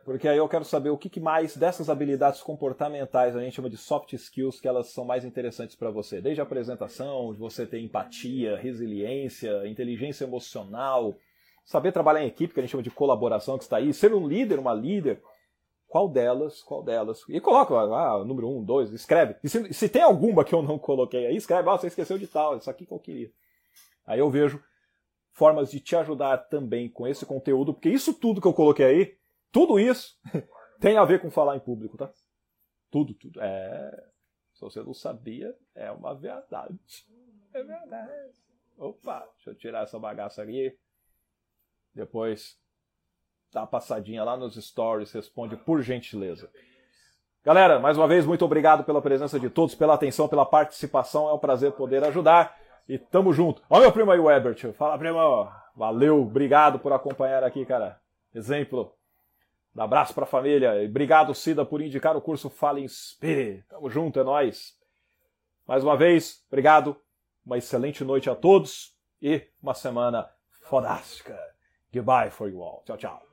[SPEAKER 1] porque aí eu quero saber o que mais dessas habilidades comportamentais a gente chama de soft skills que elas são mais interessantes para você. Desde a apresentação, de você ter empatia, resiliência, inteligência emocional, saber trabalhar em equipe, que a gente chama de colaboração, que está aí, ser um líder, uma líder. Qual delas? Qual delas? E coloca, ah, número um, dois, escreve. E se, se tem alguma que eu não coloquei aí, escreve, ah, você esqueceu de tal, isso aqui que eu queria. Aí eu vejo formas de te ajudar também com esse conteúdo, porque isso tudo que eu coloquei aí tudo isso (laughs) tem a ver com falar em público, tá? Tudo, tudo. É. Se você não sabia, é uma verdade. É verdade. Opa, deixa eu tirar essa bagaça aqui. Depois dá uma passadinha lá nos stories, responde por gentileza. Galera, mais uma vez, muito obrigado pela presença de todos, pela atenção, pela participação. É um prazer poder ajudar. E tamo junto. Olha meu primo aí, o Ebert. Fala, primo. Valeu, obrigado por acompanhar aqui, cara. Exemplo. Um abraço para a família. Obrigado, Cida, por indicar o curso Fala Inspire. Tamo junto, é nóis. Mais uma vez, obrigado. Uma excelente noite a todos e uma semana fodástica. Goodbye for you all. Tchau, tchau.